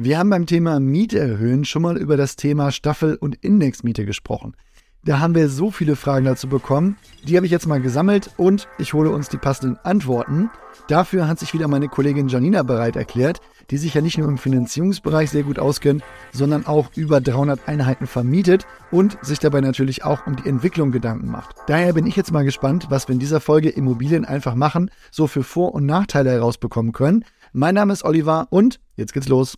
Wir haben beim Thema Miete erhöhen schon mal über das Thema Staffel- und Indexmiete gesprochen. Da haben wir so viele Fragen dazu bekommen. Die habe ich jetzt mal gesammelt und ich hole uns die passenden Antworten. Dafür hat sich wieder meine Kollegin Janina bereit erklärt, die sich ja nicht nur im Finanzierungsbereich sehr gut auskennt, sondern auch über 300 Einheiten vermietet und sich dabei natürlich auch um die Entwicklung Gedanken macht. Daher bin ich jetzt mal gespannt, was wir in dieser Folge Immobilien einfach machen, so für Vor- und Nachteile herausbekommen können. Mein Name ist Oliver und jetzt geht's los.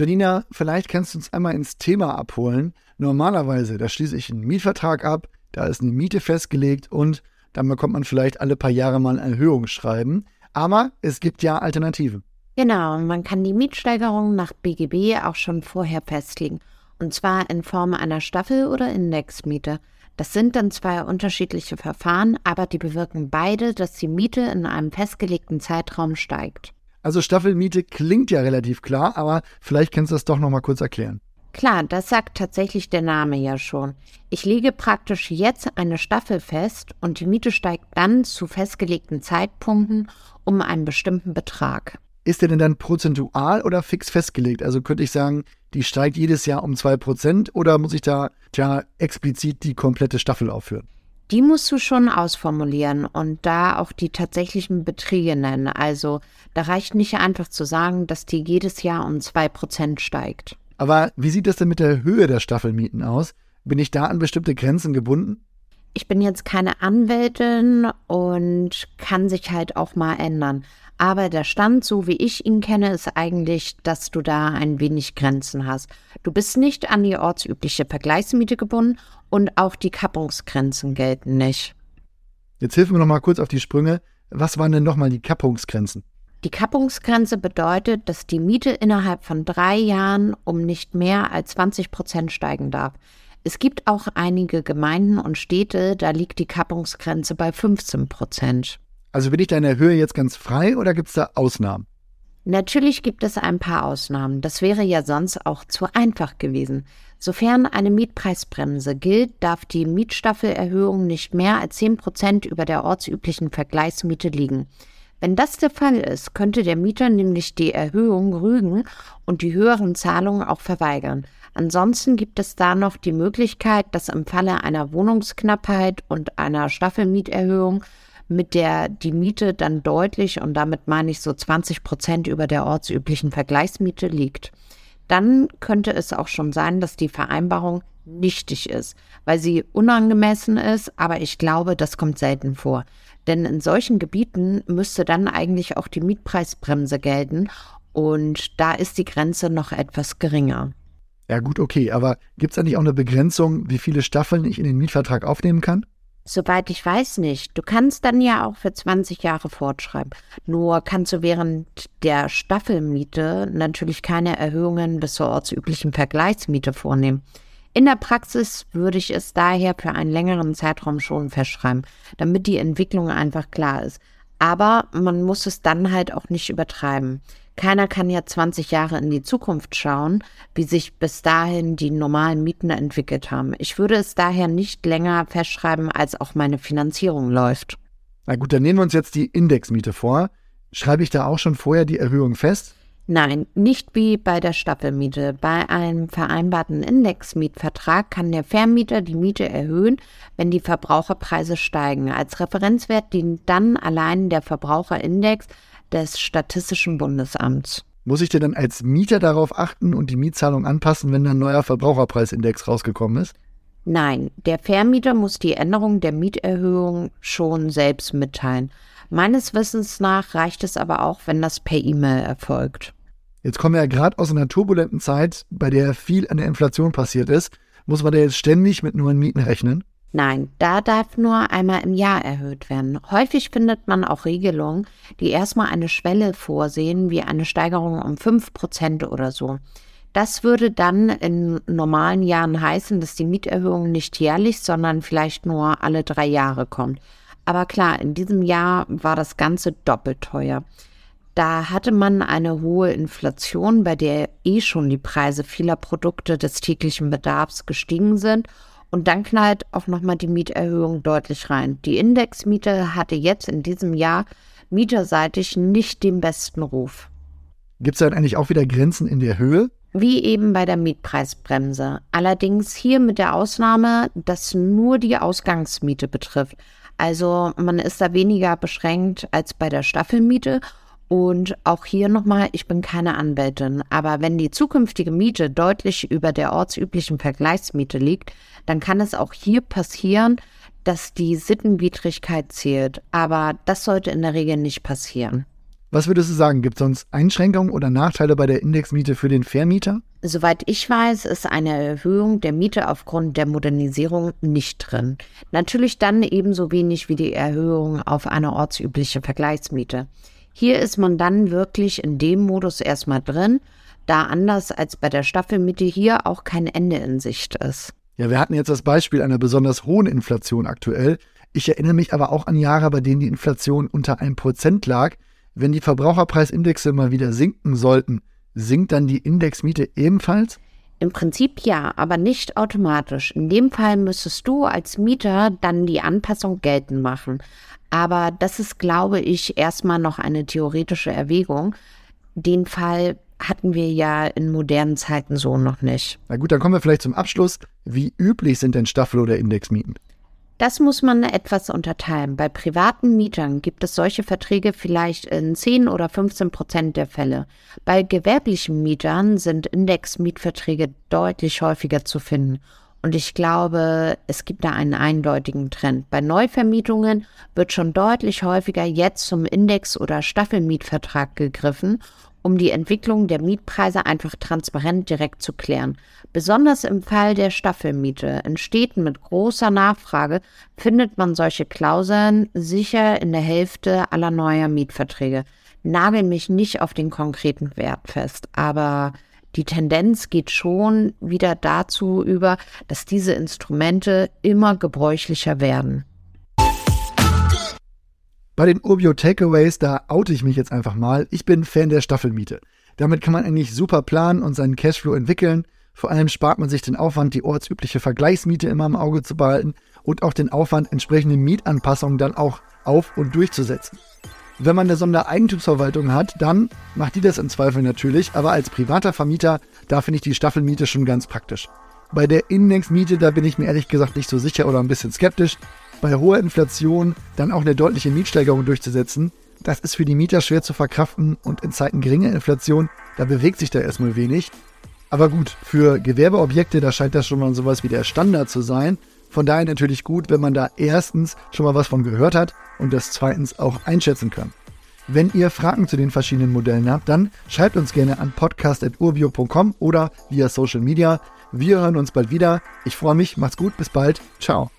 Janina, vielleicht kannst du uns einmal ins Thema abholen. Normalerweise, da schließe ich einen Mietvertrag ab, da ist eine Miete festgelegt und dann bekommt man vielleicht alle paar Jahre mal ein Erhöhungsschreiben. Aber es gibt ja Alternativen. Genau, man kann die Mietsteigerung nach BGB auch schon vorher festlegen. Und zwar in Form einer Staffel- oder Indexmiete. Das sind dann zwei unterschiedliche Verfahren, aber die bewirken beide, dass die Miete in einem festgelegten Zeitraum steigt. Also Staffelmiete klingt ja relativ klar, aber vielleicht kannst du das doch noch mal kurz erklären. Klar, das sagt tatsächlich der Name ja schon. Ich lege praktisch jetzt eine Staffel fest und die Miete steigt dann zu festgelegten Zeitpunkten um einen bestimmten Betrag. Ist der denn dann prozentual oder fix festgelegt? Also könnte ich sagen, die steigt jedes Jahr um 2% oder muss ich da tja, explizit die komplette Staffel aufführen? Die musst du schon ausformulieren und da auch die tatsächlichen Beträge nennen. Also da reicht nicht einfach zu sagen, dass die jedes Jahr um 2% steigt. Aber wie sieht das denn mit der Höhe der Staffelmieten aus? Bin ich da an bestimmte Grenzen gebunden? Ich bin jetzt keine Anwältin und kann sich halt auch mal ändern. Aber der Stand, so wie ich ihn kenne, ist eigentlich, dass du da ein wenig Grenzen hast. Du bist nicht an die ortsübliche Vergleichsmiete gebunden und auch die Kappungsgrenzen gelten nicht. Jetzt hilf mir noch mal kurz auf die Sprünge. Was waren denn nochmal die Kappungsgrenzen? Die Kappungsgrenze bedeutet, dass die Miete innerhalb von drei Jahren um nicht mehr als 20 Prozent steigen darf. Es gibt auch einige Gemeinden und Städte, da liegt die Kappungsgrenze bei 15 Prozent. Also bin ich da in der Höhe jetzt ganz frei oder gibt es da Ausnahmen? Natürlich gibt es ein paar Ausnahmen. Das wäre ja sonst auch zu einfach gewesen. Sofern eine Mietpreisbremse gilt, darf die Mietstaffelerhöhung nicht mehr als 10 Prozent über der ortsüblichen Vergleichsmiete liegen. Wenn das der Fall ist, könnte der Mieter nämlich die Erhöhung rügen und die höheren Zahlungen auch verweigern. Ansonsten gibt es da noch die Möglichkeit, dass im Falle einer Wohnungsknappheit und einer Staffelmieterhöhung mit der die Miete dann deutlich und damit meine ich so 20 Prozent über der ortsüblichen Vergleichsmiete liegt. Dann könnte es auch schon sein, dass die Vereinbarung nichtig ist, weil sie unangemessen ist, aber ich glaube, das kommt selten vor. Denn in solchen Gebieten müsste dann eigentlich auch die Mietpreisbremse gelten und da ist die Grenze noch etwas geringer. Ja gut, okay, aber gibt es eigentlich auch eine Begrenzung, wie viele Staffeln ich in den Mietvertrag aufnehmen kann? Soweit ich weiß nicht. Du kannst dann ja auch für 20 Jahre fortschreiben. Nur kannst du während der Staffelmiete natürlich keine Erhöhungen bis zur ortsüblichen Vergleichsmiete vornehmen. In der Praxis würde ich es daher für einen längeren Zeitraum schon festschreiben, damit die Entwicklung einfach klar ist. Aber man muss es dann halt auch nicht übertreiben. Keiner kann ja 20 Jahre in die Zukunft schauen, wie sich bis dahin die normalen Mieten entwickelt haben. Ich würde es daher nicht länger festschreiben, als auch meine Finanzierung läuft. Na gut, dann nehmen wir uns jetzt die Indexmiete vor. Schreibe ich da auch schon vorher die Erhöhung fest? Nein, nicht wie bei der Staffelmiete. Bei einem vereinbarten Indexmietvertrag kann der Vermieter die Miete erhöhen, wenn die Verbraucherpreise steigen. Als Referenzwert dient dann allein der Verbraucherindex des Statistischen Bundesamts. Muss ich denn dann als Mieter darauf achten und die Mietzahlung anpassen, wenn ein neuer Verbraucherpreisindex rausgekommen ist? Nein, der Vermieter muss die Änderung der Mieterhöhung schon selbst mitteilen. Meines Wissens nach reicht es aber auch, wenn das per E-Mail erfolgt. Jetzt kommen wir ja gerade aus einer turbulenten Zeit, bei der viel an der Inflation passiert ist. Muss man da jetzt ständig mit neuen Mieten rechnen? Nein, da darf nur einmal im Jahr erhöht werden. Häufig findet man auch Regelungen, die erstmal eine Schwelle vorsehen, wie eine Steigerung um 5% oder so. Das würde dann in normalen Jahren heißen, dass die Mieterhöhung nicht jährlich, sondern vielleicht nur alle drei Jahre kommt. Aber klar, in diesem Jahr war das Ganze doppelt teuer. Da hatte man eine hohe Inflation, bei der eh schon die Preise vieler Produkte des täglichen Bedarfs gestiegen sind Und dann knallt auch nochmal die Mieterhöhung deutlich rein. Die Indexmiete hatte jetzt in diesem Jahr mieterseitig nicht den besten Ruf. Gibt es dann eigentlich auch wieder Grenzen in der Höhe? Wie eben bei der Mietpreisbremse. Allerdings hier mit der Ausnahme, dass nur die Ausgangsmiete betrifft. Also man ist da weniger beschränkt als bei der Staffelmiete. Und auch hier nochmal, ich bin keine Anwältin, aber wenn die zukünftige Miete deutlich über der ortsüblichen Vergleichsmiete liegt, dann kann es auch hier passieren, dass die Sittenwidrigkeit zählt. Aber das sollte in der Regel nicht passieren. Was würdest du sagen? Gibt es sonst Einschränkungen oder Nachteile bei der Indexmiete für den Vermieter? Soweit ich weiß, ist eine Erhöhung der Miete aufgrund der Modernisierung nicht drin. Natürlich dann ebenso wenig wie die Erhöhung auf eine ortsübliche Vergleichsmiete. Hier ist man dann wirklich in dem Modus erstmal drin, da anders als bei der Staffelmiete hier auch kein Ende in Sicht ist. Ja, wir hatten jetzt das Beispiel einer besonders hohen Inflation aktuell. Ich erinnere mich aber auch an Jahre, bei denen die Inflation unter einem Prozent lag. Wenn die Verbraucherpreisindexe mal wieder sinken sollten, sinkt dann die Indexmiete ebenfalls? Im Prinzip ja, aber nicht automatisch. In dem Fall müsstest du als Mieter dann die Anpassung geltend machen. Aber das ist, glaube ich, erstmal noch eine theoretische Erwägung. Den Fall hatten wir ja in modernen Zeiten so noch nicht. Na gut, dann kommen wir vielleicht zum Abschluss. Wie üblich sind denn Staffel- oder Indexmieten? Das muss man etwas unterteilen. Bei privaten Mietern gibt es solche Verträge vielleicht in 10 oder 15 Prozent der Fälle. Bei gewerblichen Mietern sind Indexmietverträge deutlich häufiger zu finden. Und ich glaube, es gibt da einen eindeutigen Trend. Bei Neuvermietungen wird schon deutlich häufiger jetzt zum Index- oder Staffelmietvertrag gegriffen um die Entwicklung der Mietpreise einfach transparent direkt zu klären. Besonders im Fall der Staffelmiete in Städten mit großer Nachfrage findet man solche Klauseln sicher in der Hälfte aller neuer Mietverträge. Nagel mich nicht auf den konkreten Wert fest, aber die Tendenz geht schon wieder dazu über, dass diese Instrumente immer gebräuchlicher werden. Bei den Urbio Takeaways, da oute ich mich jetzt einfach mal. Ich bin Fan der Staffelmiete. Damit kann man eigentlich super planen und seinen Cashflow entwickeln. Vor allem spart man sich den Aufwand, die ortsübliche Vergleichsmiete immer im Auge zu behalten und auch den Aufwand, entsprechende Mietanpassungen dann auch auf- und durchzusetzen. Wenn man eine Sondereigentumsverwaltung hat, dann macht die das im Zweifel natürlich, aber als privater Vermieter, da finde ich die Staffelmiete schon ganz praktisch. Bei der Indexmiete, da bin ich mir ehrlich gesagt nicht so sicher oder ein bisschen skeptisch bei hoher Inflation dann auch eine deutliche Mietsteigerung durchzusetzen, das ist für die Mieter schwer zu verkraften und in Zeiten geringer Inflation, da bewegt sich da erstmal wenig. Aber gut, für Gewerbeobjekte, da scheint das schon mal sowas wie der Standard zu sein. Von daher natürlich gut, wenn man da erstens schon mal was von gehört hat und das zweitens auch einschätzen kann. Wenn ihr Fragen zu den verschiedenen Modellen habt, dann schreibt uns gerne an podcast.urbio.com oder via Social Media. Wir hören uns bald wieder. Ich freue mich, macht's gut, bis bald. Ciao.